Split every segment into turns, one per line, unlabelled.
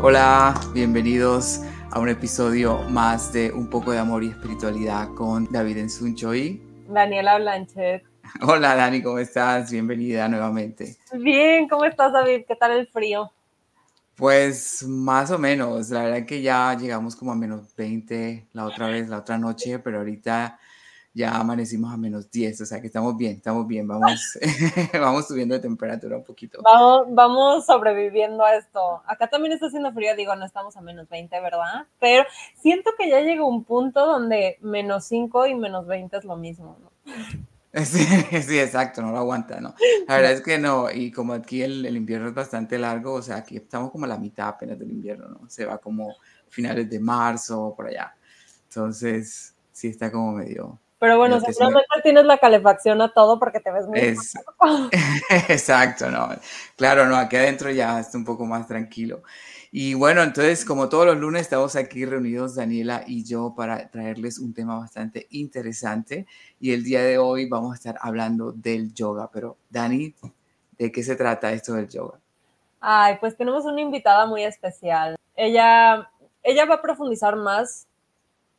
Hola, bienvenidos a un episodio más de Un poco de amor y espiritualidad con David Ensuncho y
Daniela Blanchet.
Hola Dani, ¿cómo estás? Bienvenida nuevamente.
Bien, ¿cómo estás David? ¿Qué tal el frío?
Pues más o menos, la verdad que ya llegamos como a menos 20 la otra vez, la otra noche, pero ahorita ya amanecimos a menos 10, o sea que estamos bien, estamos bien, vamos, vamos subiendo de temperatura un poquito.
Vamos, vamos sobreviviendo a esto. Acá también está haciendo frío, digo, no estamos a menos 20, ¿verdad? Pero siento que ya llega un punto donde menos 5 y menos 20 es lo mismo, ¿no?
Sí, sí, exacto, no lo aguanta, ¿no? La verdad es que no, y como aquí el, el, invierno es bastante largo, o sea, aquí estamos como a la mitad apenas del invierno, ¿no? Se va como finales de marzo, por allá. Entonces, sí está como medio,
pero bueno, seguramente tienes la calefacción a todo porque te ves muy
es, Exacto, no. Claro, no, aquí adentro ya está un poco más tranquilo. Y bueno, entonces, como todos los lunes, estamos aquí reunidos, Daniela y yo, para traerles un tema bastante interesante. Y el día de hoy vamos a estar hablando del yoga. Pero, Dani, ¿de qué se trata esto del yoga?
Ay, pues tenemos una invitada muy especial. Ella, ella va a profundizar más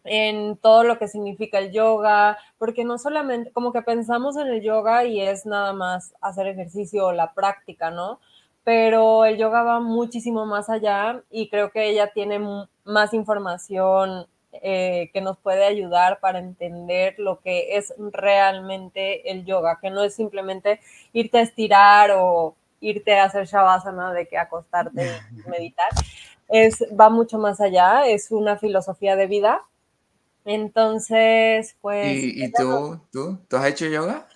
en todo lo que significa el yoga, porque no solamente como que pensamos en el yoga y es nada más hacer ejercicio o la práctica, ¿no? Pero el yoga va muchísimo más allá y creo que ella tiene más información eh, que nos puede ayudar para entender lo que es realmente el yoga, que no es simplemente irte a estirar o irte a hacer shavasana de que acostarte y meditar. Es, va mucho más allá, es una filosofía de vida entonces, pues...
¿Y, y tú, tú? ¿Tú has hecho yoga?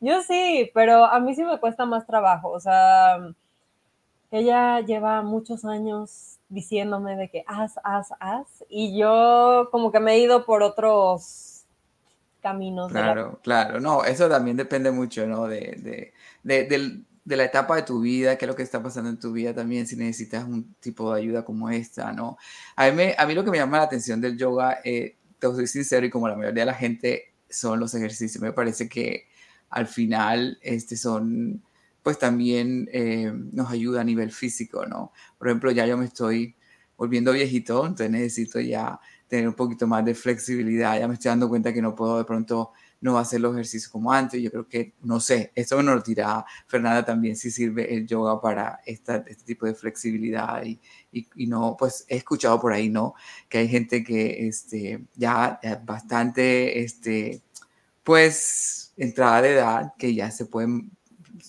Yo sí, pero a mí sí me cuesta más trabajo. O sea, ella lleva muchos años diciéndome de que haz, haz, haz. Y yo como que me he ido por otros caminos.
Claro, claro. No, eso también depende mucho, ¿no? De, de, de, la etapa de tu vida, qué es lo que está pasando en tu vida también, si necesitas un tipo de ayuda como esta, ¿no? A mí, a mí lo que me llama la atención del yoga... Eh, te soy sincero y como la mayoría de la gente son los ejercicios. Me parece que al final este son, pues también eh, nos ayuda a nivel físico, ¿no? Por ejemplo, ya yo me estoy volviendo viejito, entonces necesito ya tener un poquito más de flexibilidad. Ya me estoy dando cuenta que no puedo de pronto no hacer los ejercicios como antes. Yo creo que, no sé, esto me lo dirá Fernanda también, si sirve el yoga para este tipo de flexibilidad y, y, no, pues he escuchado por ahí, ¿no? Que hay gente que este, ya bastante, este, pues, entrada de edad, que ya se pueden,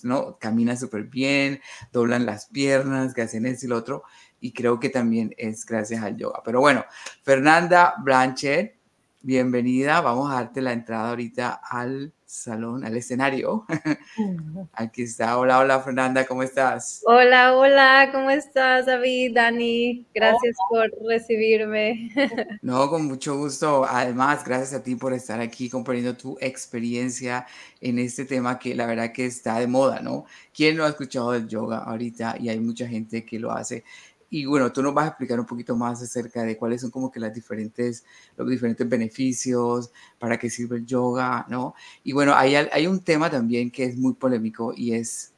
¿no? Caminan súper bien, doblan las piernas, que hacen esto y lo otro, y creo que también es gracias al yoga. Pero bueno, Fernanda Blanchet, bienvenida. Vamos a darte la entrada ahorita al salón, al escenario. Aquí está. Hola, hola Fernanda, ¿cómo estás?
Hola, hola, ¿cómo estás David, Dani? Gracias por recibirme.
No, con mucho gusto. Además, gracias a ti por estar aquí compartiendo tu experiencia en este tema que la verdad que está de moda, ¿no? ¿Quién no ha escuchado del yoga ahorita? Y hay mucha gente que lo hace. Y bueno, tú nos vas a explicar un poquito más acerca de cuáles son como que las diferentes, los diferentes beneficios, para qué sirve el yoga, ¿no? Y bueno, hay, hay un tema también que es muy polémico y es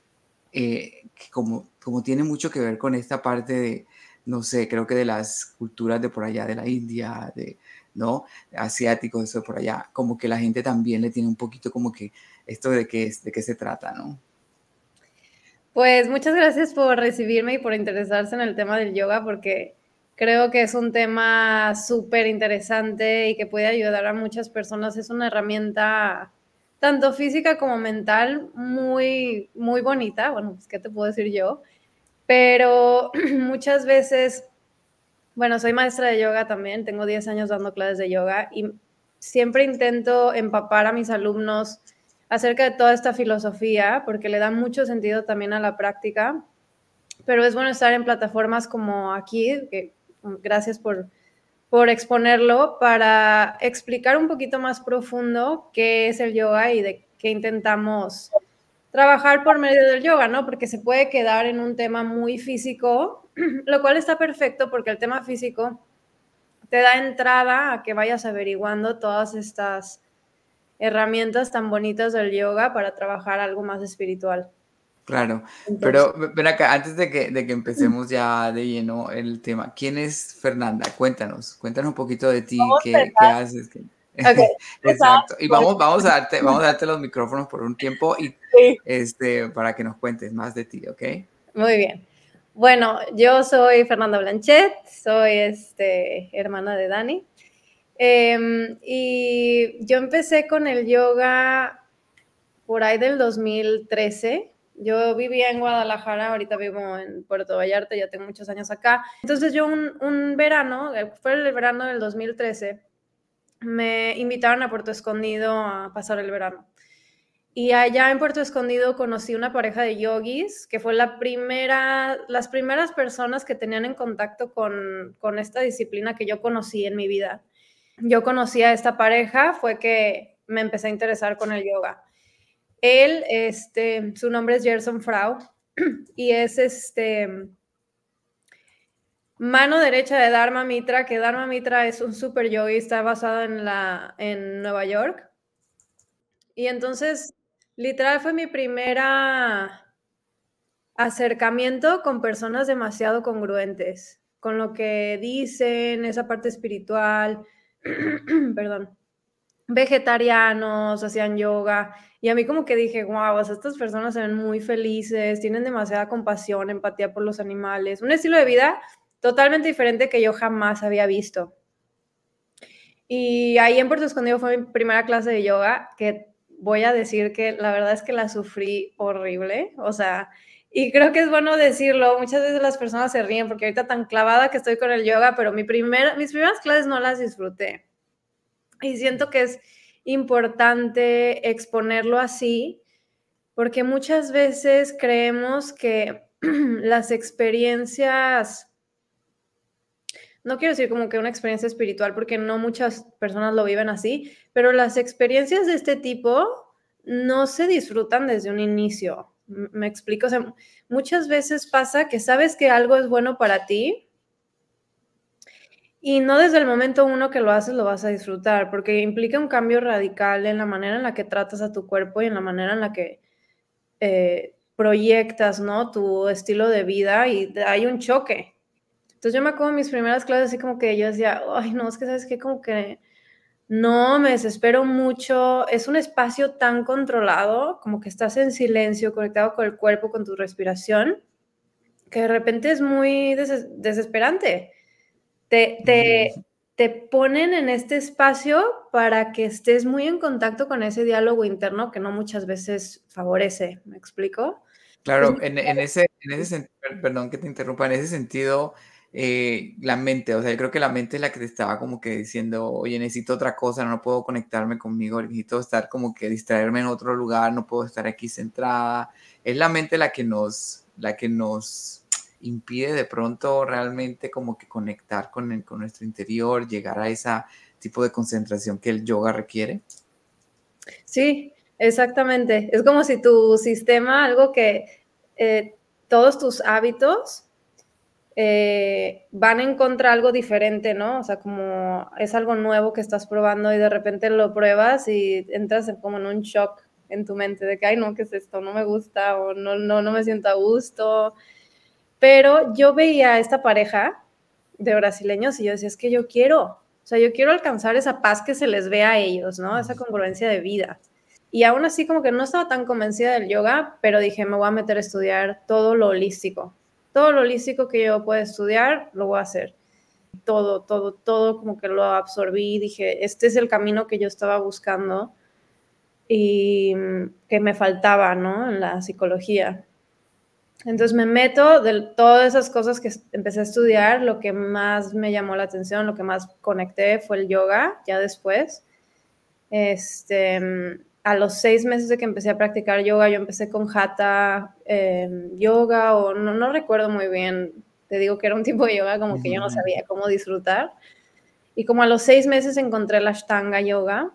eh, que como, como tiene mucho que ver con esta parte de, no sé, creo que de las culturas de por allá, de la India, de, ¿no? Asiáticos, eso por allá, como que la gente también le tiene un poquito como que esto de qué, de qué se trata, ¿no?
Pues muchas gracias por recibirme y por interesarse en el tema del yoga porque creo que es un tema súper interesante y que puede ayudar a muchas personas. Es una herramienta tanto física como mental muy, muy bonita. Bueno, pues qué te puedo decir yo. Pero muchas veces, bueno, soy maestra de yoga también, tengo 10 años dando clases de yoga y siempre intento empapar a mis alumnos acerca de toda esta filosofía, porque le da mucho sentido también a la práctica. Pero es bueno estar en plataformas como aquí, que gracias por, por exponerlo, para explicar un poquito más profundo qué es el yoga y de qué intentamos trabajar por medio del yoga, ¿no? Porque se puede quedar en un tema muy físico, lo cual está perfecto porque el tema físico te da entrada a que vayas averiguando todas estas herramientas tan bonitas del yoga para trabajar algo más espiritual.
Claro, pero ven acá, antes de que, de que empecemos ya de lleno el tema, ¿quién es Fernanda? Cuéntanos, cuéntanos un poquito de ti, qué, qué, haces. Exacto. Y vamos, vamos, a darte, vamos a darte los micrófonos por un tiempo y este, para que nos cuentes más de ti, ¿ok?
Muy bien. Bueno, yo soy Fernanda Blanchet, soy este, hermana de Dani. Em, y yo empecé con el yoga por ahí del 2013 yo vivía en Guadalajara, ahorita vivo en Puerto Vallarta, ya tengo muchos años acá. Entonces yo un, verano, eh, fue el verano del 2013, me invitaron a Puerto Escondido a pasar el verano. Y allá en Puerto Escondido conocí una pareja de yogis, que fue la primera, las primeras personas que tenían en contacto con, con esta disciplina que yo conocí en mi vida. Yo conocí a esta pareja, fue que me empecé a interesar con el yoga. Él, este, su nombre es Gerson Frau y es este mano derecha de Dharma Mitra, que Dharma Mitra es un super yogi, está basado en, la, en Nueva York. Y entonces, literal, fue mi primera acercamiento con personas demasiado congruentes, con lo que dicen, esa parte espiritual, perdón, vegetarianos, hacían yoga, y a mí como que dije, wow, estas personas se ven muy felices, tienen demasiada compasión, empatía por los animales, un estilo de vida totalmente diferente que yo jamás había visto. Y ahí en Puerto Escondido fue mi primera clase de yoga, que voy a decir que la verdad es que la sufrí horrible, o sea, y creo que es bueno decirlo, muchas veces las personas se ríen porque ahorita tan clavada que estoy con el yoga, pero mi primera, mis primeras clases no las disfruté. Y siento que es importante exponerlo así, porque muchas veces creemos que las experiencias, no quiero decir como que una experiencia espiritual, porque no muchas personas lo viven así, pero las experiencias de este tipo no se disfrutan desde un inicio. Me explico, o sea, muchas veces pasa que sabes que algo es bueno para ti, y no desde el momento uno que lo haces lo vas a disfrutar, porque implica un cambio radical en la manera en la que tratas a tu cuerpo y en la manera en la que eh, proyectas, ¿no? Tu estilo de vida y hay un choque. Entonces yo me acuerdo mis primeras clases así como que yo decía, ay, no, es que sabes qué, como que no, me desespero mucho. Es un espacio tan controlado, como que estás en silencio, conectado con el cuerpo, con tu respiración, que de repente es muy desesperante te, te, ponen en este espacio para que estés muy en contacto con ese diálogo interno que no muchas veces favorece. ¿Me explico?
Claro, en, ese, en ese sentido, perdón que te interrumpa, en ese sentido, eh, la mente, o sea, yo creo que la mente es la que te estaba como que diciendo, oye, necesito otra cosa, no puedo conectarme conmigo, necesito estar como que distraerme en otro lugar, no puedo estar aquí centrada. Es la mente la que nos, la que nos impide de pronto realmente como que conectar con, con nuestro interior, llegar a ese tipo de concentración que el yoga requiere?
Sí, exactamente. Es como si tu sistema, algo que eh, todos tus hábitos eh, van en contra algo diferente, ¿no? O sea, como es algo nuevo que estás probando y de repente lo pruebas y entras como en un shock en tu mente de que, ay, no, ¿qué es esto? No me gusta o no, no, no me siento a gusto. Pero yo veía a esta pareja de brasileños y yo decía, es que yo quiero, o sea, yo quiero alcanzar esa paz que se les ve a ellos, ¿no? Esa congruencia de vida. Y aún así como que no estaba tan convencida del yoga, pero dije, me voy a meter a estudiar todo lo holístico. Todo lo holístico que yo pueda estudiar, lo voy a hacer. Todo, todo, todo como que lo absorbí. Dije, este es el camino que yo estaba buscando y que me faltaba, ¿no? En la psicología. Entonces me meto de todas esas cosas que empecé a estudiar, lo que más me llamó la atención, lo que más conecté fue el yoga, ya después. Este, a los seis meses de que empecé a practicar yoga, yo empecé con hatha em, yoga o no, no, recuerdo muy bien, te digo que era un tipo de yoga como que yo no sabía cómo disfrutar. Y como a los seis meses encontré la Ashtanga yoga.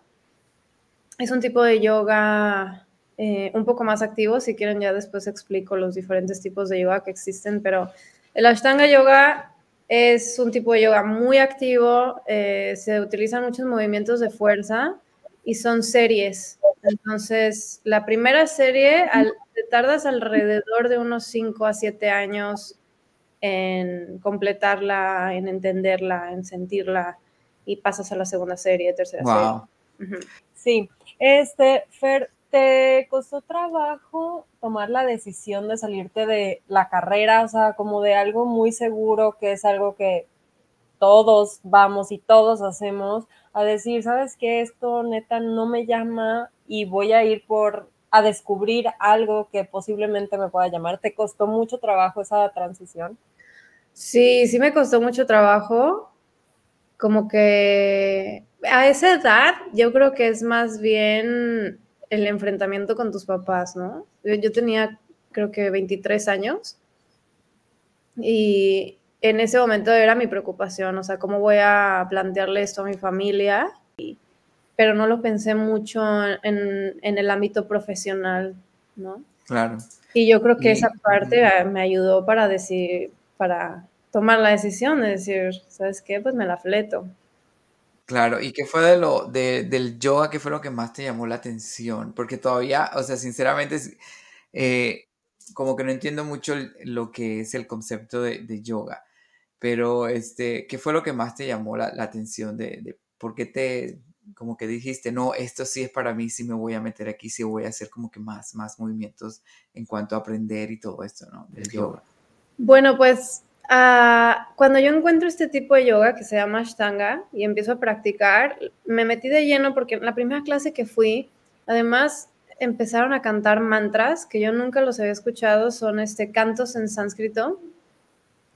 Es un tipo de yoga eh, un poco más activo. Si quieren, ya después explico los diferentes tipos de yoga que existen, pero el Ashtanga Yoga es un tipo de yoga muy activo, eh, se utilizan muchos movimientos de fuerza y son series. Entonces, la primera serie, te tardas alrededor de unos 5 a 7 años en completarla, en entenderla, en sentirla y pasas a la segunda serie, tercera serie.
Sí, este, Fer, ¿te costó trabajo tomar la decisión de salirte de la carrera? O sea, como de algo muy seguro, que es algo que todos vamos y todos hacemos, a decir, ¿sabes qué? Esto neta no me llama y voy a ir por a descubrir algo que posiblemente me pueda llamar. ¿Te costó mucho trabajo esa transición?
Sí, sí me costó mucho trabajo. Como que a esa edad yo creo que es más bien el enfrentamiento con tus papás, ¿no? Yo, tenía creo que 23 años y en ese momento era mi preocupación, o sea, cómo voy a plantearle esto a mi familia, pero no lo pensé mucho en, el ámbito profesional, ¿no?
Claro.
Y yo creo que esa parte me ayudó para decir, para tomar la decisión de decir, ¿sabes qué? Pues me la fleto.
Claro, ¿y qué fue de lo de, del yoga? ¿Qué fue lo que más te llamó la atención? Porque todavía, o sea, sinceramente, eh, como que no entiendo mucho lo que es el concepto de, yoga, pero este, ¿qué fue lo que más te llamó la, atención de, de, por qué te, como que dijiste, no, esto sí es para mí, sí me voy a meter aquí, sí voy a hacer como que más, más movimientos en cuanto a aprender y todo esto, ¿no? Del yoga.
Bueno, pues Ah, cuando yo encuentro este tipo de yoga que se llama Ashtanga y empiezo a practicar, me metí de lleno porque en la primera clase que fui, además empezaron a cantar mantras que yo nunca los había escuchado, son este, cantos en sánscrito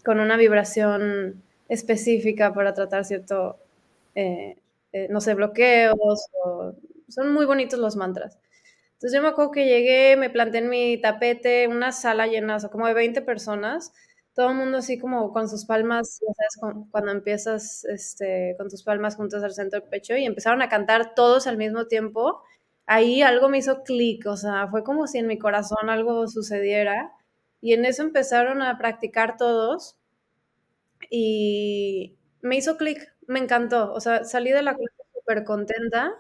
con una vibración específica para tratar cierto, eh, eh, no sé, bloqueos. son muy bonitos los mantras. Entonces yo me acuerdo que llegué, me planté en mi tapete, una sala llena, o como de 20 personas, todo el mundo así como con sus palmas, ya sabes, cuando empiezas este, con tus palmas juntas al centro del pecho y empezaron a cantar todos al mismo tiempo, ahí algo me hizo clic, o sea, fue como si en mi corazón algo sucediera y en eso empezaron a practicar todos y me hizo clic, me encantó, o sea, salí de la clase súper contenta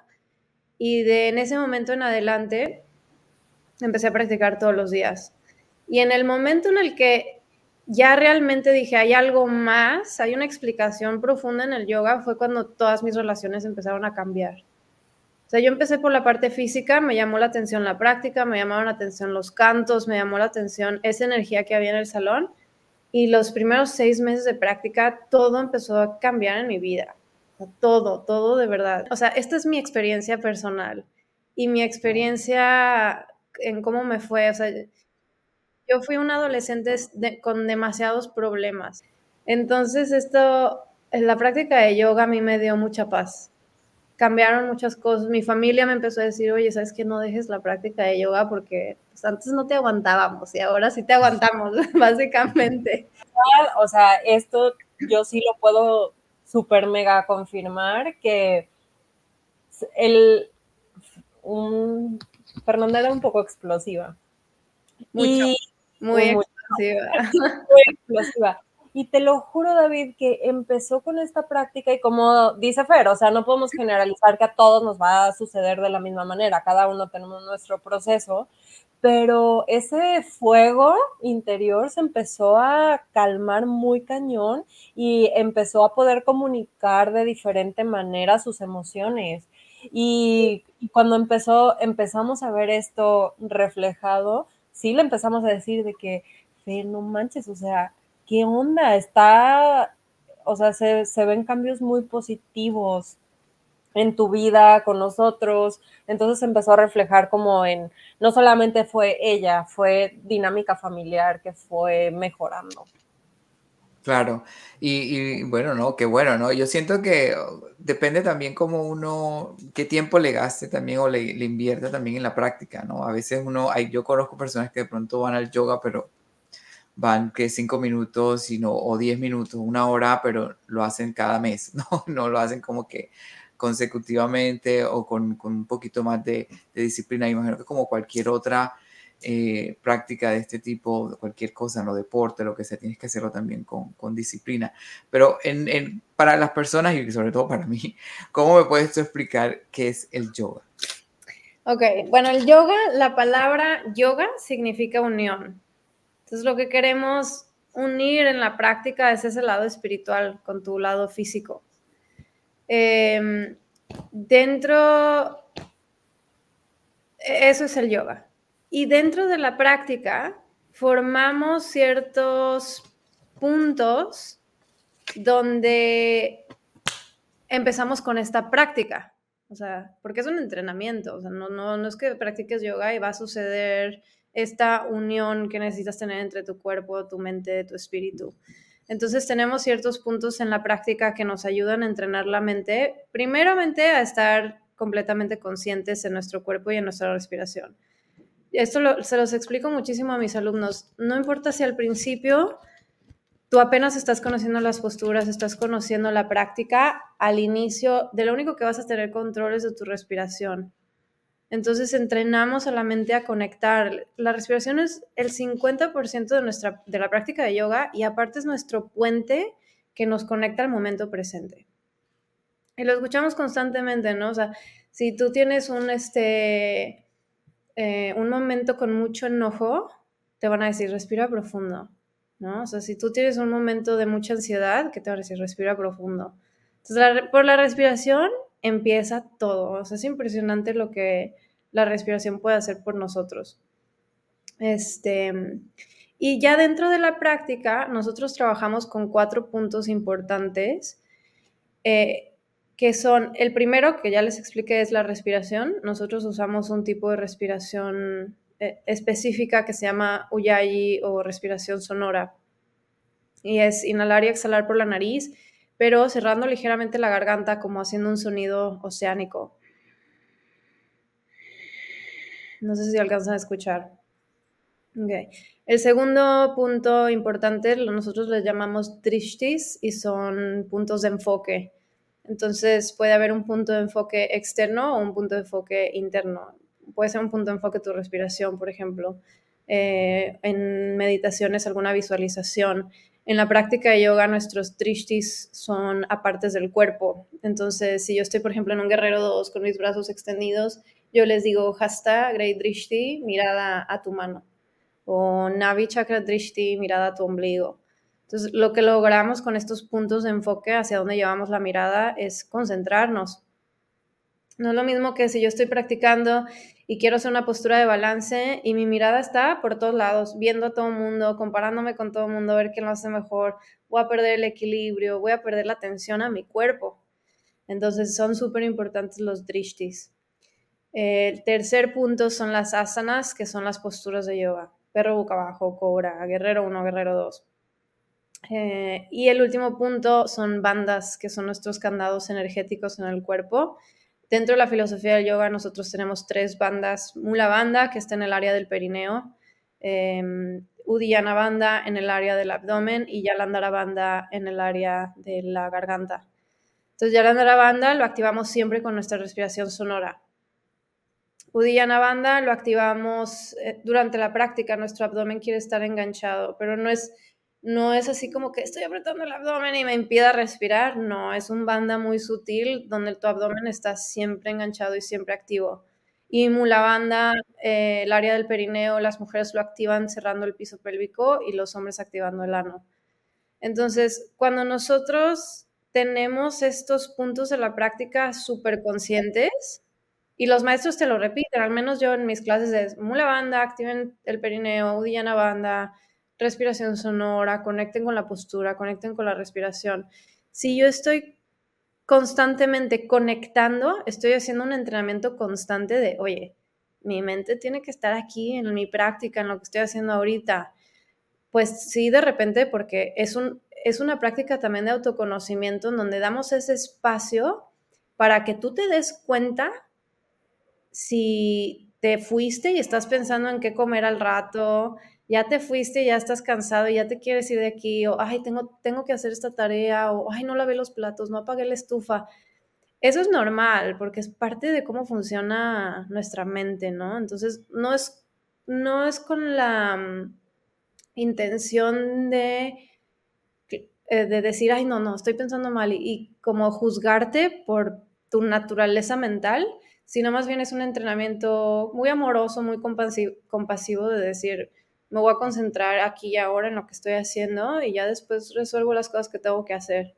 y de en ese momento en adelante empecé a practicar todos los días. Y en el momento en el que ya realmente dije, hay algo más, hay una explicación profunda en el yoga, fue cuando todas mis relaciones empezaron a cambiar. O sea, yo empecé por la parte física, me llamó la atención la práctica, me llamaron la atención los cantos, me llamó la atención esa energía que había en el salón. Y los primeros seis meses de práctica, todo empezó a cambiar en mi vida. todo, todo de verdad. O sea, esta es mi experiencia personal y mi experiencia en cómo me fue. O sea, yo fui un adolescente con demasiados problemas. Entonces, esto, la práctica de yoga a mí me dio mucha paz. Cambiaron muchas cosas. Mi familia me empezó a decir, oye, ¿sabes que no dejes la práctica de yoga? Porque pues, antes no te aguantábamos y ahora sí te aguantamos, básicamente.
O sea, esto yo sí lo puedo súper mega confirmar que el un, Fernanda era un poco explosiva.
Mucho. Muy,
explosiva. Y te lo juro, David, que empezó con esta práctica y como dice Fer, o sea, no podemos generalizar que a todos nos va a suceder de la misma manera, cada uno tenemos nuestro proceso, pero ese fuego interior se empezó a calmar muy cañón y empezó a poder comunicar de diferente manera sus emociones. Y, y cuando empezó, empezamos a ver esto reflejado, sí le empezamos a decir de que, Fer, no manches, o sea, ¿qué onda? Está, o sea, se, ven cambios muy positivos en tu vida con nosotros. Entonces empezó a reflejar como en, no solamente fue ella, fue dinámica familiar que fue mejorando.
Claro, y, bueno, no, qué bueno, ¿no? Yo siento que depende también como uno, qué tiempo le gaste también o le, invierta también en la práctica, ¿no? A veces uno, hay, yo conozco personas que de pronto van al yoga, pero van que cinco minutos y o diez minutos, una hora, pero lo hacen cada mes, ¿no? No lo hacen como que consecutivamente o con, un poquito más de, disciplina. Imagino que como cualquier otra eh, práctica de este tipo, cualquier cosa, no deporte, lo que sea, tienes que hacerlo también con, con disciplina. Pero en, para las personas y sobre todo para mí, ¿cómo me puedes explicar qué es el yoga?
Ok, bueno, el yoga, la palabra yoga significa unión. Entonces lo que queremos unir en la práctica es ese lado espiritual con tu lado físico. Em, dentro, eso es el yoga. Y dentro de la práctica formamos ciertos puntos donde empezamos con esta práctica. O sea, porque es un entrenamiento. O sea, no, no, no es que practiques yoga y va a suceder esta unión que necesitas tener entre tu cuerpo, tu mente, tu espíritu. Entonces tenemos ciertos puntos en la práctica que nos ayudan a entrenar la mente, primeramente a estar completamente conscientes en nuestro cuerpo y en nuestra respiración. Esto se los explico muchísimo a mis alumnos. No importa si al principio tú apenas estás conociendo las posturas, estás conociendo la práctica, al inicio de lo único que vas a tener control es de tu respiración. Entonces entrenamos a la mente a conectar. La respiración es el 50% de, nuestra, de la práctica de yoga y aparte es nuestro puente que nos conecta al momento presente. Y lo escuchamos constantemente, ¿no? O sea, si tú tienes un, este, eh, un momento con mucho enojo, te van a decir, respira profundo, ¿no? O sea, si tú tienes un momento de mucha ansiedad, ¿qué te van a decir? Respira profundo. Entonces, por la respiración empieza todo. O sea, es impresionante lo que la respiración puede hacer por nosotros. Este, y ya dentro de la práctica, nosotros trabajamos con cuatro puntos importantes, eh, que son, el primero, que ya les expliqué, es la respiración. Nosotros usamos un tipo de respiración eh, específica que se llama Uyayi o respiración sonora. Y es inhalar y exhalar por la nariz pero cerrando ligeramente la garganta como haciendo un sonido oceánico. No sé si alcanzan a escuchar. Okay. El segundo punto importante, nosotros les llamamos drishtis y son puntos de enfoque. Entonces puede haber un punto de enfoque externo o un punto de enfoque interno. Puede ser un punto de enfoque tu respiración, por ejemplo. Eh, en meditaciones alguna visualización. En la práctica de yoga, nuestros drishtis son apartes del cuerpo. Entonces, si yo estoy, por ejemplo, en un guerrero 2 con mis brazos extendidos, yo les digo hasta Great Drishti, mirada a tu mano. O Navi Chakra Drishti, mirada a tu ombligo. Entonces, lo que logramos con estos puntos de enfoque hacia donde llevamos la mirada es concentrarnos. No es lo mismo que si yo estoy practicando y quiero hacer una postura de balance y mi mirada está por todos lados, viendo a todo el mundo, comparándome con todo el mundo, a ver quién lo hace mejor, voy a perder el equilibrio, voy a perder la atención a mi cuerpo. Entonces son súper importantes los drishtis. El tercer punto son las asanas, que son las posturas de yoga. Perro boca abajo, cobra, guerrero 1, guerrero 2. Eh, y el último punto son bandas, que son nuestros candados energéticos en el cuerpo Dentro de la filosofía del yoga nosotros tenemos tres bandas. Mula Banda, que está en el área del perineo, eh, Udiyana Banda en el área del abdomen y Yalandara Banda en el área de la garganta. Entonces Yalandara Banda lo activamos siempre con nuestra respiración sonora. Udiyana Banda lo activamos eh, durante la práctica, nuestro abdomen quiere estar enganchado, pero no es no es así como que estoy apretando el abdomen y me impida respirar, no, es un banda muy sutil donde tu abdomen está siempre enganchado y siempre activo. Y mula banda, eh, el área del perineo, las mujeres lo activan cerrando el piso pélvico y los hombres activando el ano. Entonces, cuando nosotros tenemos estos puntos de la práctica súper conscientes, y los maestros te lo repiten, al menos yo en mis clases es mula banda, activen el perineo, udiyana banda, respiración sonora, conecten con la postura, conecten con la respiración. Si yo estoy constantemente conectando, estoy haciendo un entrenamiento constante de, oye, mi mente tiene que estar aquí en mi práctica, en lo que estoy haciendo ahorita. Pues sí, de repente, porque es, un, es una práctica también de autoconocimiento en donde damos ese espacio para que tú te des cuenta si te fuiste y estás pensando en qué comer al rato, ya te fuiste, ya estás cansado, ya te quieres ir de aquí, o ay, tengo, tengo que hacer esta tarea, o ay, no lavé los platos, no apagué la estufa. Eso es normal, porque es parte de cómo funciona nuestra mente, ¿no? Entonces, no es, no es con la mm, intención de, eh, de decir, ay, no, no, estoy pensando mal, y, y como juzgarte por tu naturaleza mental, sino más bien es un entrenamiento muy amoroso, muy compasivo, de decir, me voy a concentrar aquí y ahora en lo que estoy haciendo y ya después resuelvo las cosas que tengo que hacer.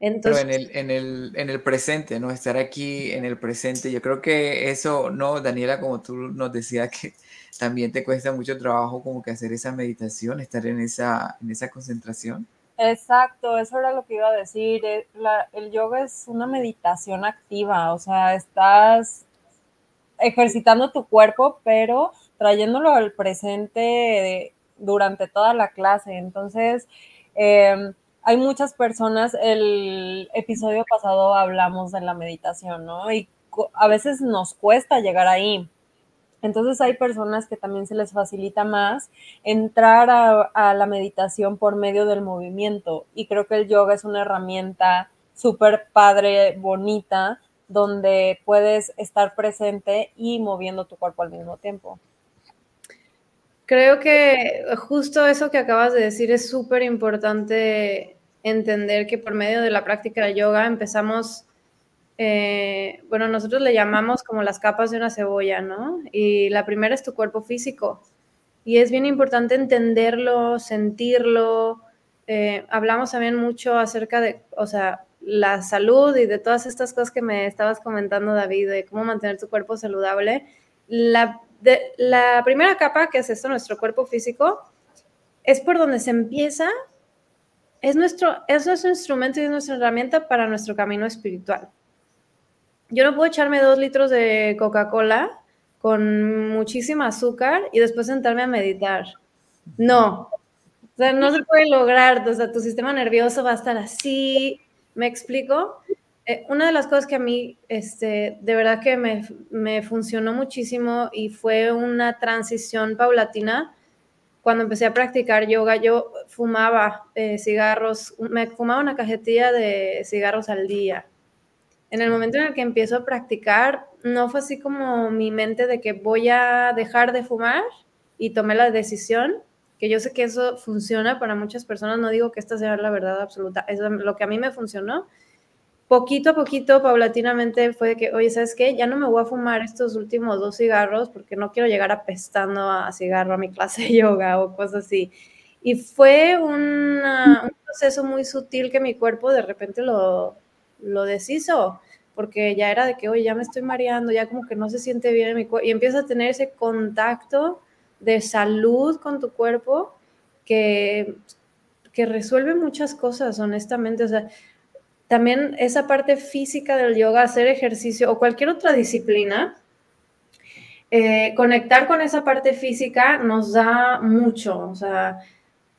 Entonces, Pero en el, en, el, en el presente, ¿no? Estar aquí en el presente. Yo creo que eso, ¿no? Daniela, como tú nos decías que también te cuesta mucho trabajo como que hacer esa meditación, estar en esa, en esa concentración.
Exacto, eso era lo que iba a decir. Eh, el yoga es una meditación activa, o sea, estás ejercitando tu cuerpo, pero trayéndolo al presente durante toda la clase. Entonces, em, hay muchas personas, el episodio pasado hablamos de la meditación, ¿no? Y a veces nos cuesta llegar ahí. Entonces hay personas que también se les facilita más entrar a, la meditación por medio del movimiento y creo que el yoga es una herramienta súper padre, bonita, donde puedes estar presente y moviendo tu cuerpo al mismo tiempo.
Creo que justo eso que acabas de decir es súper importante entender que por medio de la práctica de yoga empezamos eh, bueno, nosotros le llamamos como las capas de una cebolla, ¿no? Y la primera es tu cuerpo físico. Y es bien importante entenderlo, sentirlo. Eh, hablamos también mucho acerca de, o sea, la salud y de todas estas cosas que me estabas comentando, David, de cómo mantener tu cuerpo saludable. La, la primera capa, que es esto, nuestro cuerpo físico, es por donde se empieza, es nuestro, es nuestro instrumento y es nuestra herramienta para nuestro camino espiritual yo no puedo echarme dos litros de Coca-Cola con muchísima azúcar y después sentarme a meditar. No. O sea, no se puede lograr. O sea, tu sistema nervioso va a estar así. ¿Me explico? Eh, una de las cosas que a mí, este, de verdad que me, me funcionó muchísimo y fue una transición paulatina. Cuando empecé a practicar yoga, yo fumaba eh, cigarros, me fumaba una cajetilla de cigarros al día en el momento en el que empiezo a practicar, no fue así como mi mente de que voy a dejar de fumar y tomé la decisión, que yo sé que eso funciona para muchas personas, no digo que esta sea la verdad absoluta, es lo que a mí me funcionó. Poquito a poquito, paulatinamente, fue que, oye, ¿sabes qué? Ya no me voy a fumar estos últimos dos cigarros porque no quiero llegar apestando a cigarro a mi clase de yoga o cosas así. Y fue un proceso muy sutil que mi cuerpo de repente lo, lo deshizo, porque ya era de que, oye, ya me estoy mareando, ya como que no se siente bien en mi cuerpo, y empiezas a tener ese contacto de salud con tu cuerpo que, que resuelve muchas cosas, honestamente, o sea, también esa parte física del yoga, hacer ejercicio o cualquier otra disciplina, eh, conectar con esa parte física nos da mucho, o sea,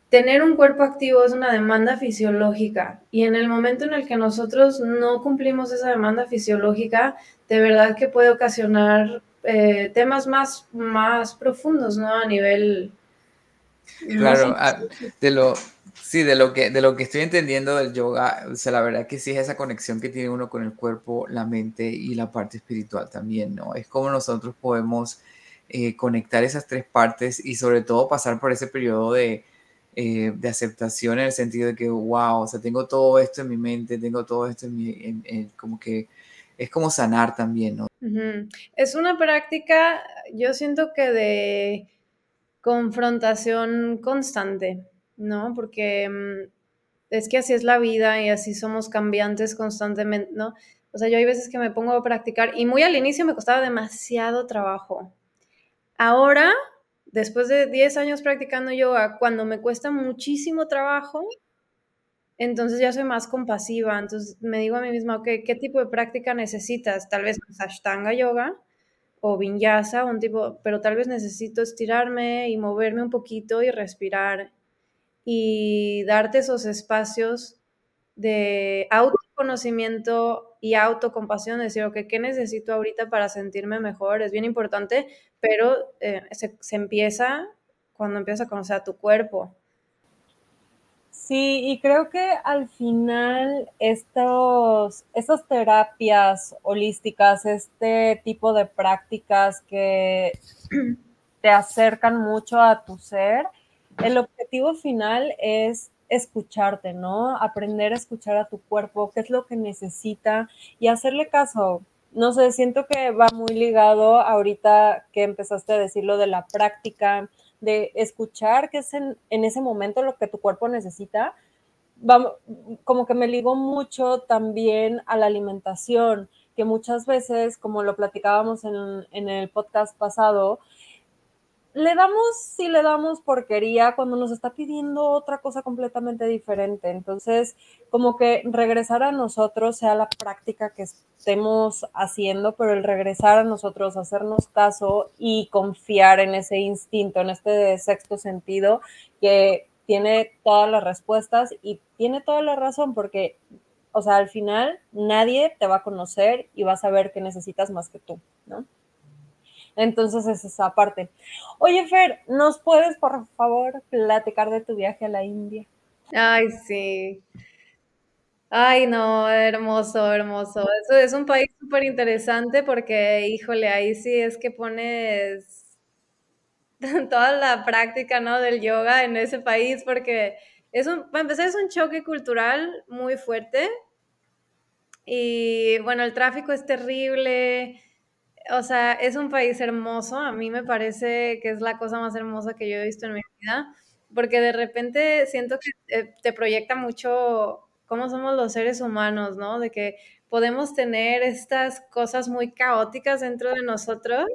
tener un cuerpo activo es una demanda fisiológica y en el momento en el que nosotros no cumplimos esa demanda fisiológica, de verdad que puede ocasionar eh, temas más, más profundos, ¿no? A nivel...
Claro, ah, de lo, sí, de lo, que, de lo que estoy entendiendo del yoga, o sea, la verdad que sí es esa conexión que tiene uno con el cuerpo, la mente y la parte espiritual también, ¿no? Es como nosotros podemos eh, conectar esas tres partes y sobre todo pasar por ese periodo de eh, de aceptación en el sentido de que, wow, o sea, tengo todo esto en mi mente, tengo todo esto en mi, como que es como sanar también, ¿no?
Es una práctica, yo siento que de confrontación constante, ¿no? Porque mm, es que así es la vida y así somos cambiantes constantemente, ¿no? O sea, yo hay veces que me pongo a practicar y muy al inicio me costaba demasiado trabajo. Ahora después de 10 años practicando yoga, cuando me cuesta muchísimo trabajo, entonces ya soy más compasiva. Entonces me digo a mí misma, ok, ¿qué tipo de práctica necesitas? Tal vez Ashtanga yoga o Vinyasa, un tipo, pero tal vez necesito estirarme y moverme un poquito y respirar y darte esos espacios de autoconocimiento y autocompasión, decir, ok, ¿qué necesito ahorita para sentirme mejor? Es bien importante, pero eh, se, empieza cuando empiezas a conocer a tu cuerpo.
Sí, y creo que al final estos, estas terapias holísticas, este tipo de prácticas que te acercan mucho a tu ser, el objetivo final es escucharte, ¿no? Aprender a escuchar a tu cuerpo, qué es lo que necesita y hacerle caso. No sé, siento que va muy ligado ahorita que empezaste a decir lo de la práctica, de escuchar qué es en, ese momento lo que tu cuerpo necesita. Vamos, como que me ligó mucho también a la alimentación, que muchas veces, como lo platicábamos en el podcast pasado, le damos, si le damos porquería cuando nos está pidiendo otra cosa completamente diferente. Entonces, como que regresar a nosotros sea la práctica que estemos haciendo, pero el regresar a nosotros, hacernos caso y confiar en ese instinto, en este sexto sentido que tiene todas las respuestas y tiene toda la razón porque, o sea, al final nadie te va a conocer y va a saber qué necesitas más que tú, ¿no? Entonces es esa parte. Oye, Fer, ¿nos puedes por favor platicar de tu viaje a la India?
Ay, sí. Ay, no, hermoso, hermoso. Eso es un país súper interesante porque, híjole, ahí sí es que pones toda la práctica, ¿no? Del yoga en ese país porque es un, para empezar, es un choque cultural muy fuerte. Y bueno, el tráfico es terrible o sea, es un país hermoso. A mí me parece que es la cosa más hermosa que yo he visto en mi vida, porque de repente siento que te, proyecta mucho cómo somos los seres humanos, ¿no? De que podemos tener estas cosas muy caóticas dentro de nosotros,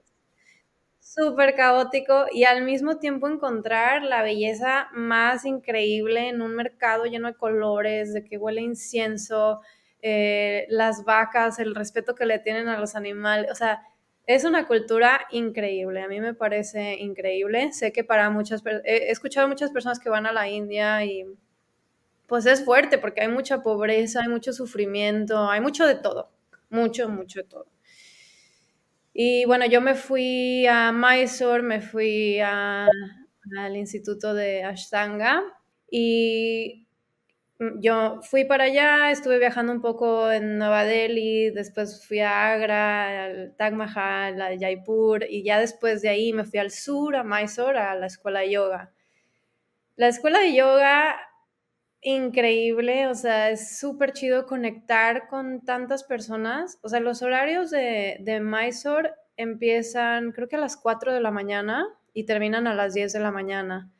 súper caótico, y al mismo tiempo encontrar la belleza más increíble en un mercado lleno de colores, de que huele incienso, eh, las vacas, el respeto que le tienen a los animales, o sea, es una cultura increíble, a mí me parece increíble. Sé que para muchas he escuchado a muchas personas que van a la India y pues es fuerte porque hay mucha pobreza, hay mucho sufrimiento, hay mucho de todo, mucho, mucho de todo. Y bueno, yo me fui a Mysore, me fui al Instituto de Ashtanga y yo fui para allá, estuve viajando un poco en Nueva Delhi, después fui a Agra, al Taj Mahal, a Jaipur, y ya después de ahí me fui al sur, a Mysore, a la escuela de yoga. La escuela de yoga, increíble, o sea, es súper chido conectar con tantas personas. O sea, los horarios de, de Mysore empiezan creo que a las 4 de la mañana y terminan a las 10 de la mañana.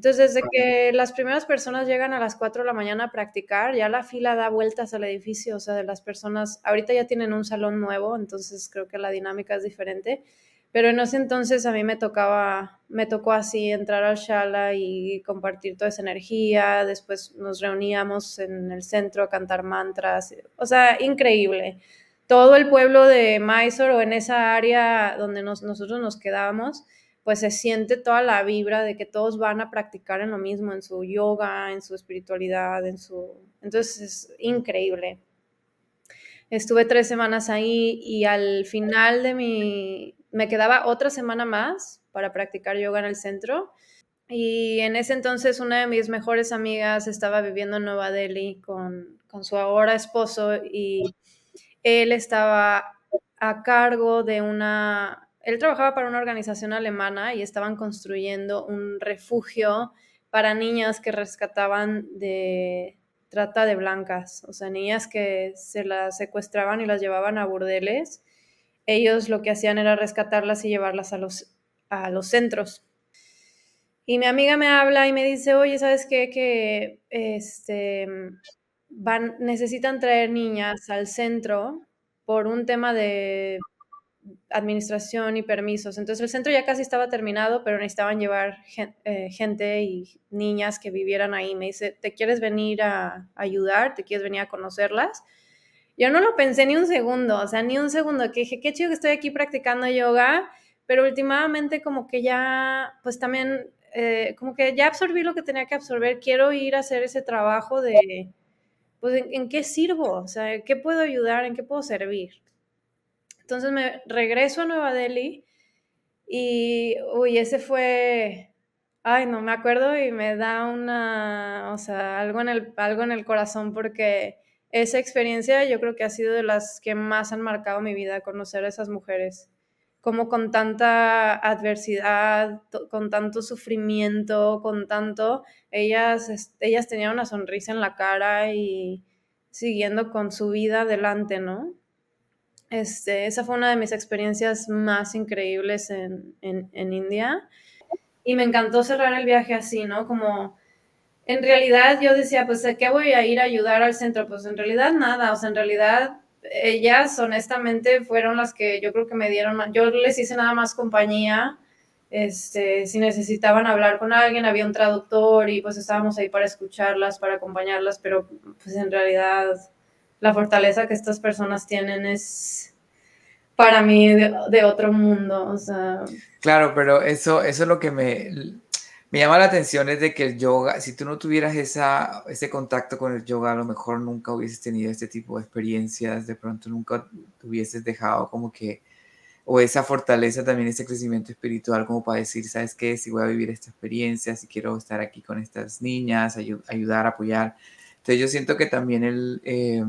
Entonces, desde que las primeras personas llegan a las 4 de la mañana a practicar, ya la fila da vueltas al edificio, o sea, de las personas, ahorita ya tienen un salón nuevo, entonces creo que la dinámica es diferente, pero en ese entonces a mí me tocaba, me tocó así entrar al Shala y compartir toda esa energía, después nos reuníamos en el centro a cantar mantras, o sea, increíble. Todo el pueblo de Mysore o en esa área donde nosotros nos quedábamos, pues se siente toda la vibra de que todos van a practicar en lo mismo, en su yoga, en su espiritualidad, en su... Entonces es increíble. Estuve tres semanas ahí y al final de mi... me quedaba otra semana más para practicar yoga en el centro. Y en ese entonces una de mis mejores amigas estaba viviendo en Nueva Delhi con, con su ahora esposo y él estaba a cargo de una él trabajaba para una organización alemana y estaban construyendo un refugio para niñas que rescataban de trata de blancas, o sea, niñas que se las secuestraban y las llevaban a burdeles. Ellos lo que hacían era rescatarlas y llevarlas a los, a los centros. Y mi amiga me habla y me dice, oye, ¿sabes qué? Que este, van, necesitan traer niñas al centro por un tema de administración y permisos. Entonces el centro ya casi estaba terminado, pero necesitaban llevar eh, gente, y niñas que vivieran ahí. Me dice, ¿te quieres venir a ayudar? ¿Te quieres venir a conocerlas? Yo no lo pensé ni un segundo, o sea, ni un segundo, que dije, qué chido que estoy aquí practicando yoga, pero últimamente como que ya, pues también, eh, como que ya absorbí lo que tenía que absorber, quiero ir a hacer ese trabajo de, pues, ¿en, ¿en qué sirvo? O sea, ¿qué puedo ayudar? ¿En qué puedo servir? Entonces me regreso a Nueva Delhi y, uy, ese fue, ay, no me acuerdo y me da una, o sea, algo en el, algo en el corazón porque esa experiencia yo creo que ha sido de las que más han marcado mi vida, conocer a esas mujeres. como con tanta adversidad, con tanto sufrimiento, con tanto, ellas, ellas tenían una sonrisa en la cara y siguiendo con su vida adelante, ¿no? Este, esa fue una de mis experiencias más increíbles en, en India y me encantó cerrar el viaje así, ¿no? Como en realidad yo decía, pues, ¿a qué voy a ir a ayudar al centro? Pues en realidad nada, o sea, en realidad ellas honestamente fueron las que yo creo que me dieron, yo les hice nada más compañía, este, si necesitaban hablar con alguien, había un traductor y pues estábamos ahí para escucharlas, para acompañarlas, pero pues en realidad la fortaleza que estas personas tienen es para mí de, otro mundo.
Claro, pero eso, eso es lo que me, me llama la atención es de que el yoga, si tú no tuvieras esa, ese contacto con el yoga, a lo mejor nunca hubieses tenido este tipo de experiencias, de pronto nunca hubieses dejado como que, o esa fortaleza también, ese crecimiento espiritual como para decir, ¿sabes qué? Si voy a vivir esta experiencia, si quiero estar aquí con estas niñas, ayudar, apoyar. Entonces yo siento que también el, eh,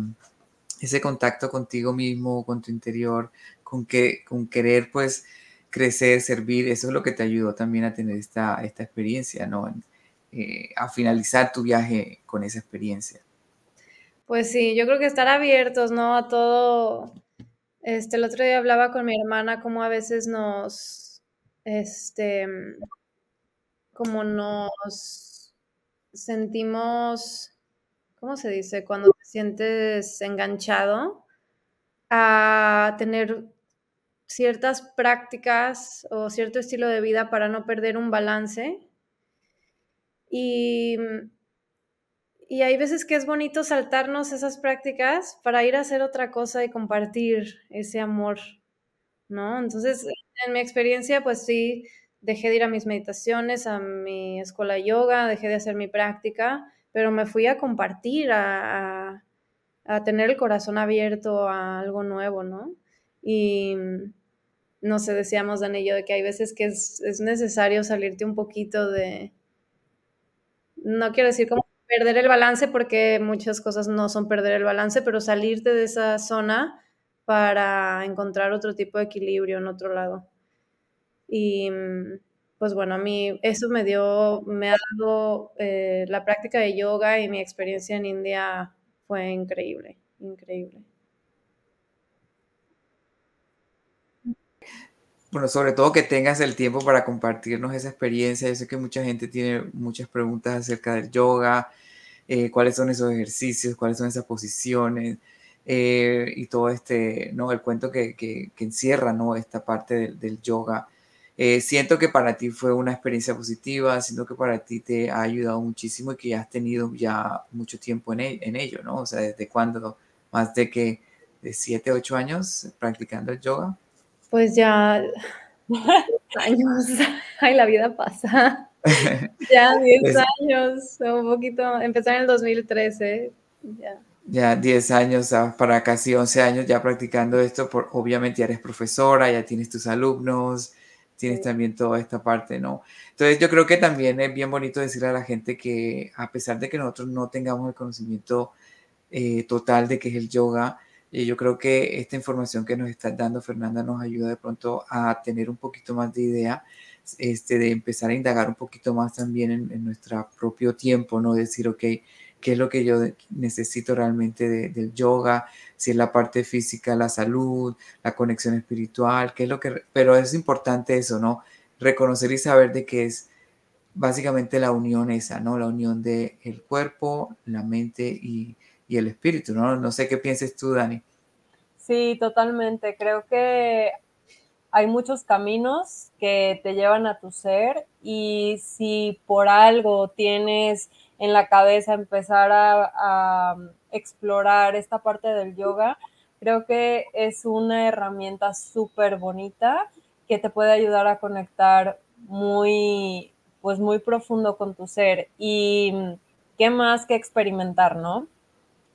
ese contacto contigo mismo, con tu interior, con, que, con querer pues crecer, servir, eso es lo que te ayudó también a tener esta, esta experiencia, ¿no? Eh, a finalizar tu viaje con esa experiencia.
Pues sí, yo creo que estar abiertos, ¿no? A todo. Este, el otro día hablaba con mi hermana como a veces nos, este, como nos sentimos, ¿cómo se dice? Cuando te sientes enganchado a tener ciertas prácticas o cierto estilo de vida para no perder un balance. Y, y hay veces que es bonito saltarnos esas prácticas para ir a hacer otra cosa y compartir ese amor, ¿no? Entonces, en mi experiencia, pues sí, dejé de ir a mis meditaciones, a mi escuela yoga, dejé de hacer mi práctica, pero me fui a compartir, a, a tener el corazón abierto a algo nuevo, ¿no? Y, no sé, decíamos Dan y yo de que hay veces que es, necesario salirte un poquito de, no quiero decir como perder el balance porque muchas cosas no son perder el balance, pero salirte de esa zona para encontrar otro tipo de equilibrio en otro lado. Y pues bueno, a mí eso me dio, me ha dado eh, la práctica de yoga y mi experiencia en India fue increíble, increíble.
bueno, sobre todo que tengas el tiempo para compartirnos esa experiencia. Yo sé que mucha gente tiene muchas preguntas acerca del yoga, eh, cuáles son esos ejercicios, cuáles son esas posiciones eh, y todo este, ¿no? El cuento que, que, encierra, ¿no? Esta parte del, yoga. Eh, siento que para ti fue una experiencia positiva, siento que para ti te ha ayudado muchísimo y que has tenido ya mucho tiempo en, e, en ello, ¿no? O sea, ¿desde cuándo? Más de que de 7, 8 años practicando el yoga.
Pues ya años. Ay, la vida pasa. ya 10 pues años, un poquito, empezar en el 2013. Ya.
Ya 10 años, para casi 11 años ya practicando esto, por, obviamente ya eres profesora, ya tienes tus alumnos, tienes también toda esta parte, ¿no? Entonces yo creo que también es bien bonito decirle a la gente que a pesar de que nosotros no tengamos el conocimiento eh, total de qué es el yoga, y yo creo que esta información que nos está dando Fernanda nos ayuda de pronto a tener un poquito más de idea, este, de empezar a indagar un poquito más también en, nuestro propio tiempo, ¿no? Decir, ok, ¿qué es lo que yo necesito realmente del yoga? Si es la parte física, la salud, la conexión espiritual, qué es lo que... Pero es importante eso, ¿no? Reconocer y saber de qué es básicamente la unión esa, ¿no? La unión del el cuerpo, la mente y y el espíritu, ¿no? No sé qué pienses tú, Dani.
Sí, totalmente. Creo que hay muchos caminos que te llevan a tu ser y si por algo tienes en la cabeza empezar a, explorar esta parte del yoga, creo que es una herramienta súper bonita que te puede ayudar a conectar muy, pues muy profundo con tu ser. Y qué más que experimentar, ¿no?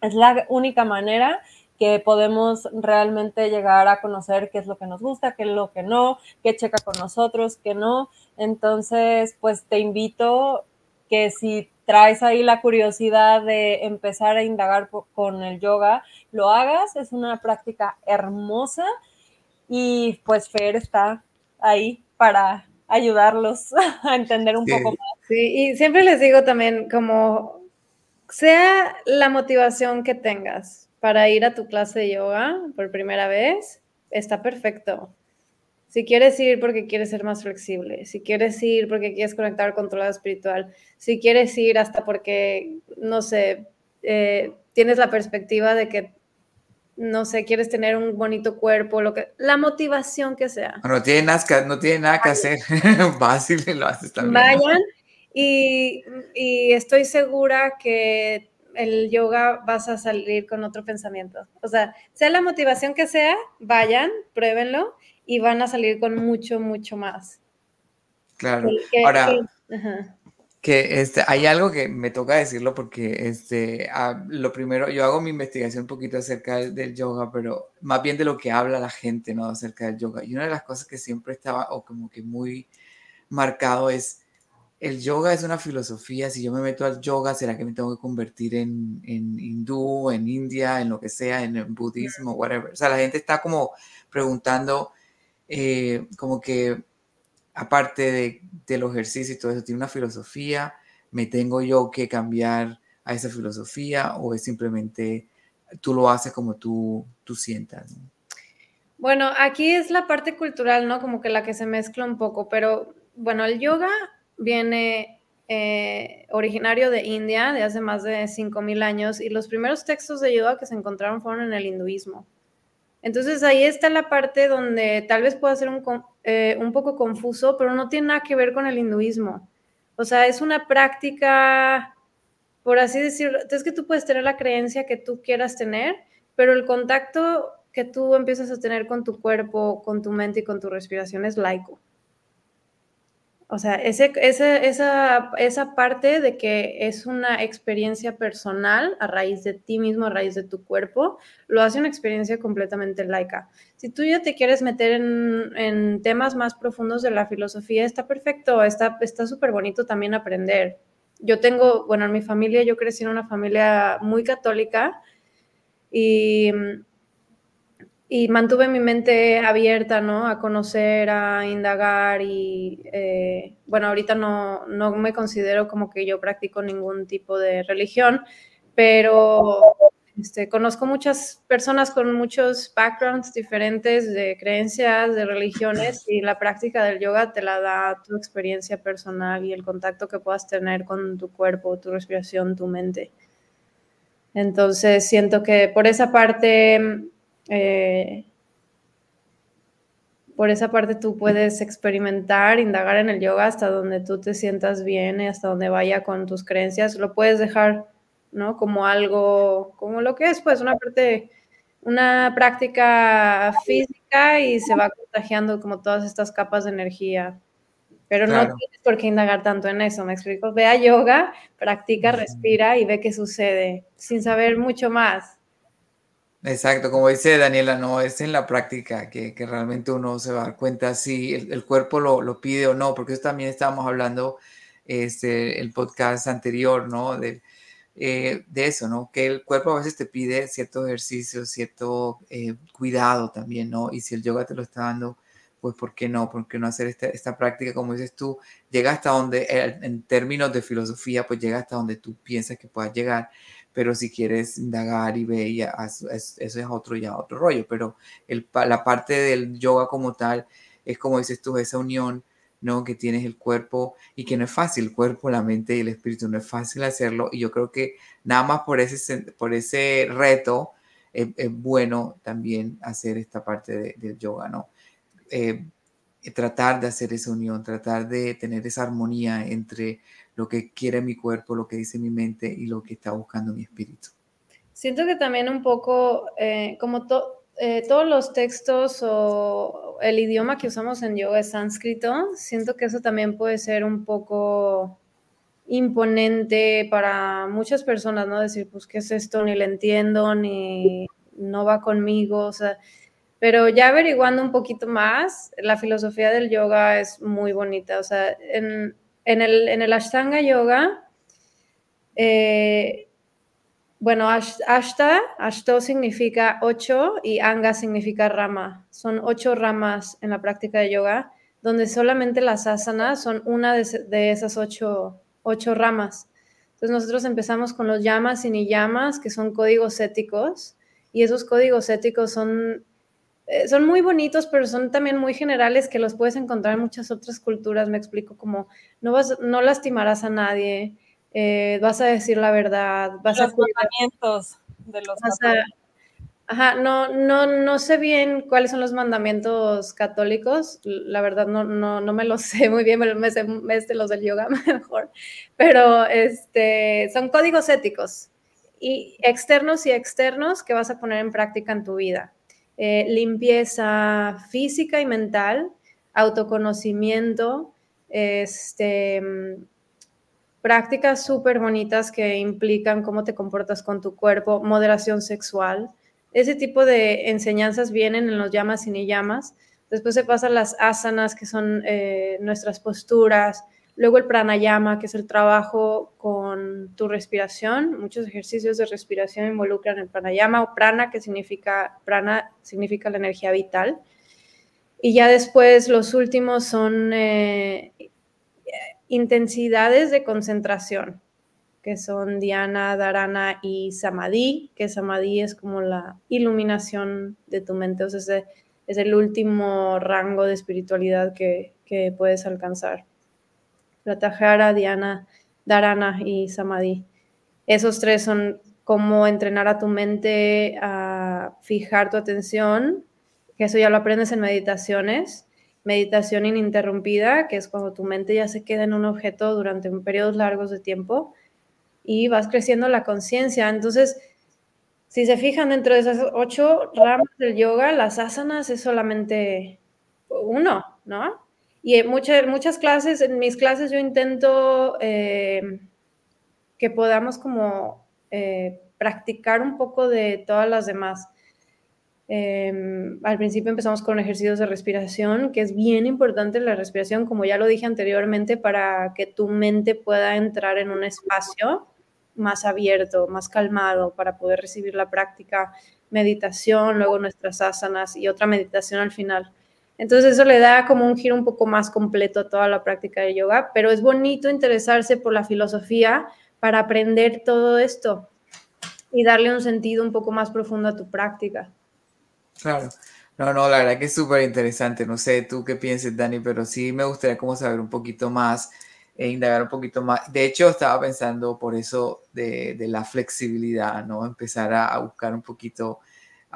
Es la única manera que podemos realmente llegar a conocer qué es lo que nos gusta, qué es lo que no, qué checa con nosotros, qué no. Entonces, pues te invito que si traes ahí la curiosidad de empezar a indagar con el yoga, lo hagas. Es una práctica hermosa y pues Fer está ahí para ayudarlos a entender un poco más.
Sí, y siempre les digo también como sea la motivación que tengas para ir a tu clase de yoga por primera vez, está perfecto. Si quieres ir porque quieres ser más flexible, si quieres ir porque quieres conectar con tu lado espiritual, si quieres ir hasta porque, no sé, eh, tienes la perspectiva de que, no sé, quieres tener un bonito cuerpo, lo que, la motivación que sea.
No tiene nada, no tiene nada que hacer, fácil lo haces también.
Vayan y, y estoy segura que el yoga vas a salir con otro pensamiento. O sea, sea la motivación que sea, vayan, pruébenlo y van a salir con mucho, mucho más.
Claro. Ahora, que este, hay algo que me toca decirlo porque este, ah, lo primero, yo hago mi investigación un poquito acerca del, yoga, pero más bien de lo que habla la gente, ¿no? Acerca del yoga. Y una de las cosas que siempre estaba, o como que muy marcado es, el yoga es una filosofía, si yo me meto al yoga, ¿será que me tengo que convertir en, en hindú, en india, en lo que sea, en, en budismo, whatever? O sea, la gente está como preguntando eh, como que aparte de, de los ejercicios y todo eso, tiene una filosofía, me tengo yo que cambiar a esa filosofía o es simplemente tú lo haces como tú, tú sientas.
Bueno, aquí es la parte cultural, ¿no? Como que la que se mezcla un poco, pero bueno, el yoga viene eh, originario de India, de hace más de 5.000 años, y los primeros textos de yoga que se encontraron fueron en el hinduismo. Entonces ahí está la parte donde tal vez pueda ser un, eh, un poco confuso, pero no tiene nada que ver con el hinduismo. O sea, es una práctica, por así decirlo, es que tú puedes tener la creencia que tú quieras tener, pero el contacto que tú empiezas a tener con tu cuerpo, con tu mente y con tu respiración es laico. O sea, ese, esa, esa parte de que es una experiencia personal a raíz de ti mismo, a raíz de tu cuerpo, lo hace una experiencia completamente laica. Si tú ya te quieres meter en, temas más profundos de la filosofía, está perfecto, está súper bonito también aprender. Yo tengo, bueno, en mi familia, yo crecí en una familia muy católica y y mantuve mi mente abierta, ¿no? A conocer, a indagar y, eh, bueno, ahorita no, no me considero como que yo practico ningún tipo de religión, pero este, conozco muchas personas con muchos backgrounds diferentes de creencias, de religiones, y la práctica del yoga te la da tu experiencia personal y el contacto que puedas tener con tu cuerpo, tu respiración, tu mente. Entonces, siento que por esa parte eh, por esa parte tú puedes experimentar, indagar en el yoga hasta donde tú te sientas bien y hasta donde vaya con tus creencias. Lo puedes dejar, ¿no? Como algo, como lo que es, pues, una parte, una práctica física y se va contagiando como todas estas capas de energía. Pero no tienes por qué indagar tanto en eso, ¿me explico? Ve a yoga, practica, respira y ve qué sucede, sin saber mucho más.
Exacto, como dice Daniela, no es en la práctica que, realmente uno se va a dar cuenta si el, cuerpo lo, pide o no, porque eso también estábamos hablando este, el podcast anterior, ¿no? De, eh, de eso, ¿no? Que el cuerpo a veces te pide cierto ejercicio, cierto eh, cuidado también, ¿no? Y si el yoga te lo está dando, pues ¿por qué no? ¿Por qué no hacer esta, esta práctica? Como dices tú, llega hasta donde, en términos de filosofía, pues llega hasta donde tú piensas que puedas llegar pero si quieres indagar y ver, eso es otro ya otro rollo, pero el, la parte del yoga como tal es como dices tú, esa unión, ¿no? Que tienes el cuerpo y que no es fácil, el cuerpo, la mente y el espíritu, no es fácil hacerlo y yo creo que nada más por ese, por ese reto es, bueno también hacer esta parte del yoga, ¿no? Eh, tratar de hacer esa unión, tratar de tener esa armonía entre lo que quiere mi cuerpo, lo que dice mi mente y lo que está buscando mi espíritu.
Siento que también un poco, eh, como eh, todos los textos o el idioma que usamos en yoga es sánscrito, siento que eso también puede ser un poco imponente para muchas personas, ¿no? Decir, pues, ¿qué es esto? Ni le entiendo, ni no va conmigo, o sea, pero ya averiguando un poquito más, la filosofía del yoga es muy bonita, o sea, en, en el, en el Ashtanga Yoga, eh, bueno, Ashta, Ashto significa ocho y Anga significa rama. Son ocho ramas en la práctica de yoga, donde solamente las asanas son una de, esas ocho, ocho, ramas. Entonces nosotros empezamos con los yamas y niyamas, que son códigos éticos, y esos códigos éticos son, eh, son muy bonitos, pero son también muy generales que los puedes encontrar en muchas otras culturas. Me explico como no, vas, no lastimarás a nadie, eh, vas a decir la verdad, vas
los a... mandamientos de los
Ajá, no, no, no sé bien cuáles son los mandamientos católicos, la verdad no, no, no me los sé muy bien, me, sé este, los del yoga mejor, pero este, son códigos éticos y externos y externos que vas a poner en práctica en tu vida. Eh, limpieza física y mental, autoconocimiento, este, prácticas súper bonitas que implican cómo te comportas con tu cuerpo, moderación sexual. Ese tipo de enseñanzas vienen en los llamas y ni llamas. Después se pasan las asanas, que son eh, nuestras posturas. Luego el pranayama, que es el trabajo con tu respiración. Muchos ejercicios de respiración involucran el pranayama o prana, que significa, prana significa la energía vital. Y ya después los últimos son eh, intensidades de concentración, que son Diana, Dharana y Samadhi, que Samadhi es como la iluminación de tu mente, o sea, es, el último rango de espiritualidad que, puedes alcanzar. Pratyahara, Diana, Dharana y Samadhi. Esos tres son como entrenar a tu mente a fijar tu atención, que eso ya lo aprendes en meditaciones, meditación ininterrumpida, que es cuando tu mente ya se queda en un objeto durante periodos largos de tiempo y vas creciendo la conciencia. Entonces, si se fijan dentro de esas ocho ramas del yoga, las asanas es solamente uno, ¿no? Y en muchas, muchas clases, en mis clases yo intento eh, que podamos como eh, practicar un poco de todas las demás. Em, al principio empezamos con ejercicios de respiración, que es bien importante la respiración, como ya lo dije anteriormente, para que tu mente pueda entrar en un espacio más abierto, más calmado, para poder recibir la práctica, meditación, luego nuestras asanas y otra meditación al final. Entonces eso le da como un giro un poco más completo a toda la práctica de yoga, pero es bonito interesarse por la filosofía para aprender todo esto y darle un sentido un poco más profundo a tu práctica.
Claro. No, no, la verdad que es súper interesante. No sé tú qué pienses, Dani, pero sí me gustaría como saber un poquito más e indagar un poquito más. De hecho, estaba pensando por eso de, la flexibilidad, ¿no? Empezar a, buscar un poquito,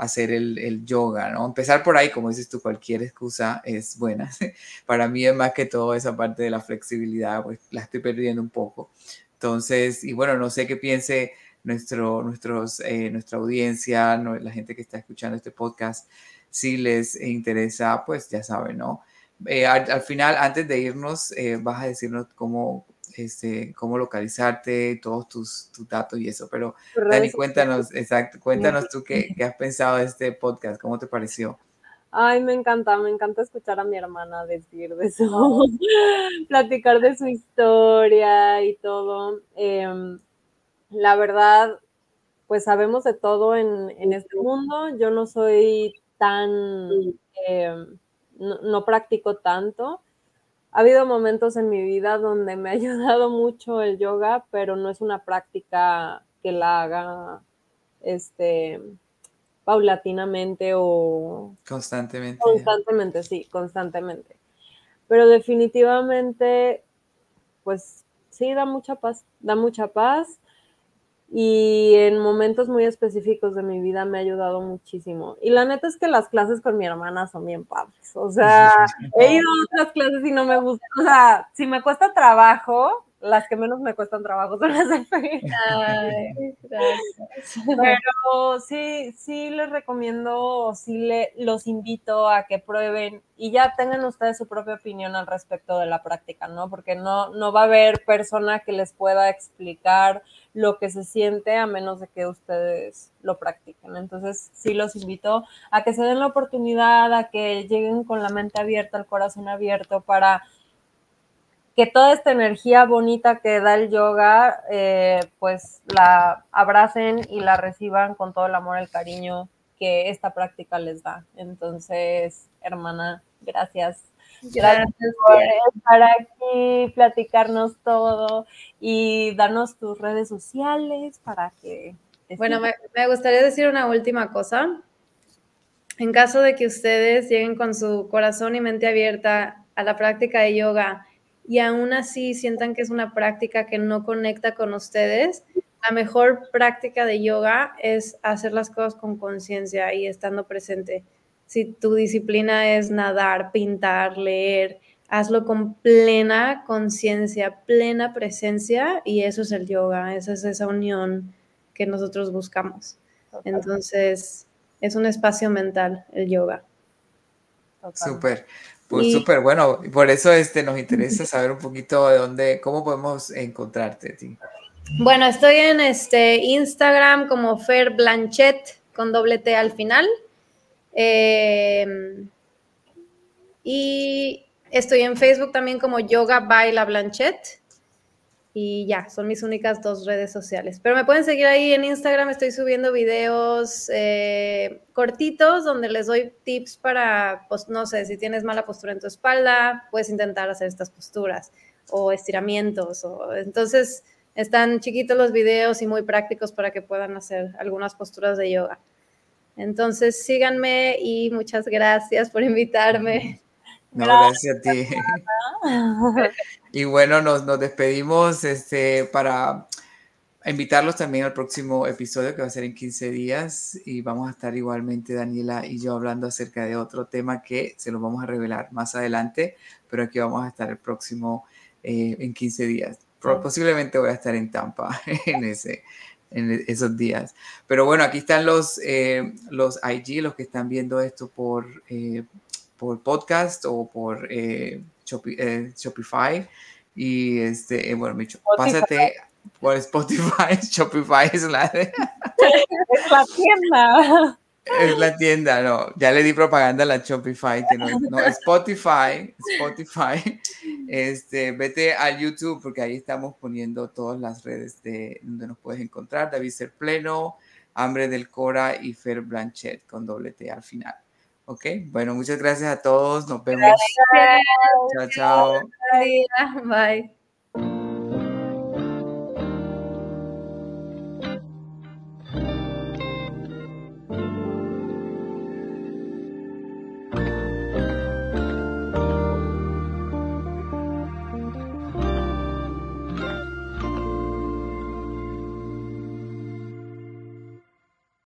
hacer el, yoga, ¿no? Empezar por ahí, como dices tú, cualquier excusa es buena. Para mí es más que todo esa parte de la flexibilidad, pues la estoy perdiendo un poco. Entonces, y bueno, no sé qué piense nuestro, nuestros, eh, nuestra audiencia, la gente que está escuchando este podcast, si les interesa, pues ya saben, ¿no? Eh, al, final, antes de irnos, eh, vas a decirnos cómo, este, cómo localizarte, todos tus, tus datos y eso, pero Dani, cuéntanos, exacto, cuéntanos tú qué, qué has pensado de este podcast, cómo te pareció.
Ay, me encanta, me encanta escuchar a mi hermana decir de eso, platicar de su historia y todo. Em, la verdad, pues sabemos de todo en, este mundo. Yo no soy tan, em, no, practico tanto. Ha habido momentos en mi vida donde me ha ayudado mucho el yoga, pero no es una práctica que la haga este, paulatinamente o...
Constantemente.
Constantemente, sí, constantemente. Pero definitivamente, pues sí, da mucha paz, da mucha paz y en momentos muy específicos de mi vida me ha ayudado muchísimo. Y la neta es que las clases con mi hermana son bien padres. O sea, he ido a otras clases y no me gusta. O sea, si me cuesta trabajo, las que menos me cuestan trabajo son las de Pero sí, sí les recomiendo, sí le, los invito a que prueben y ya tengan ustedes su propia opinión al respecto de la práctica, ¿no? Porque no, no va a haber persona que les pueda explicar lo que se siente a menos de que ustedes lo practiquen. Entonces, sí los invito a que se den la oportunidad, a que lleguen con la mente abierta, el corazón abierto para que toda esta energía bonita que da el yoga, eh, pues la abracen y la reciban con todo el amor, el cariño que esta práctica les da. Entonces, hermana, gracias. Gracias por estar aquí, platicarnos todo y darnos tus redes sociales para que...
Bueno, me, me gustaría decir una última cosa. En caso de que ustedes lleguen con su corazón y mente abierta a la práctica de yoga y aún así sientan que es una práctica que no conecta con ustedes, la mejor práctica de yoga es hacer las cosas con conciencia y estando presente. Si tu disciplina es nadar, pintar, leer, hazlo con plena conciencia, plena presencia y eso es el yoga, esa es esa unión que nosotros buscamos. Entonces, es un espacio mental el yoga.
Súper. Pues súper bueno, por eso este, nos interesa saber un poquito de dónde, cómo podemos encontrarte. Ti.
Bueno, estoy en este Instagram como Fer Blanchet con doble T al final. Em, y estoy en Facebook también como Yoga Baila Blanchet. Y ya, son mis únicas dos redes sociales. Pero me pueden seguir ahí en Instagram, estoy subiendo videos eh, cortitos donde les doy tips para, pues no sé, si tienes mala postura en tu espalda, puedes intentar hacer estas posturas o estiramientos. O, entonces, están chiquitos los videos y muy prácticos para que puedan hacer algunas posturas de yoga. Entonces, síganme y muchas gracias por invitarme.
No, gracias a ti. y bueno, nos, nos despedimos este, para invitarlos también al próximo episodio que va a ser en 15 días y vamos a estar igualmente Daniela y yo hablando acerca de otro tema que se lo vamos a revelar más adelante, pero aquí vamos a estar el próximo eh, en 15 días. Posiblemente voy a estar en Tampa en, ese, en esos días. Pero bueno, aquí están los, eh, los IG, los que están viendo esto por, eh, por podcast o por eh, eh, Shopify. Y este, eh, bueno, me pásate por Spotify. Shopify es la,
es la tienda.
Es la tienda, no. Ya le di propaganda a la Shopify, que no, no Spotify, Spotify. Este, vete a YouTube porque ahí estamos poniendo todas las redes de donde nos puedes encontrar. David Ser Pleno, Hambre del Cora y Fer Blanchet con doble T al final. Ok, bueno, muchas gracias a todos. Nos vemos. Chao, chao.
Bye.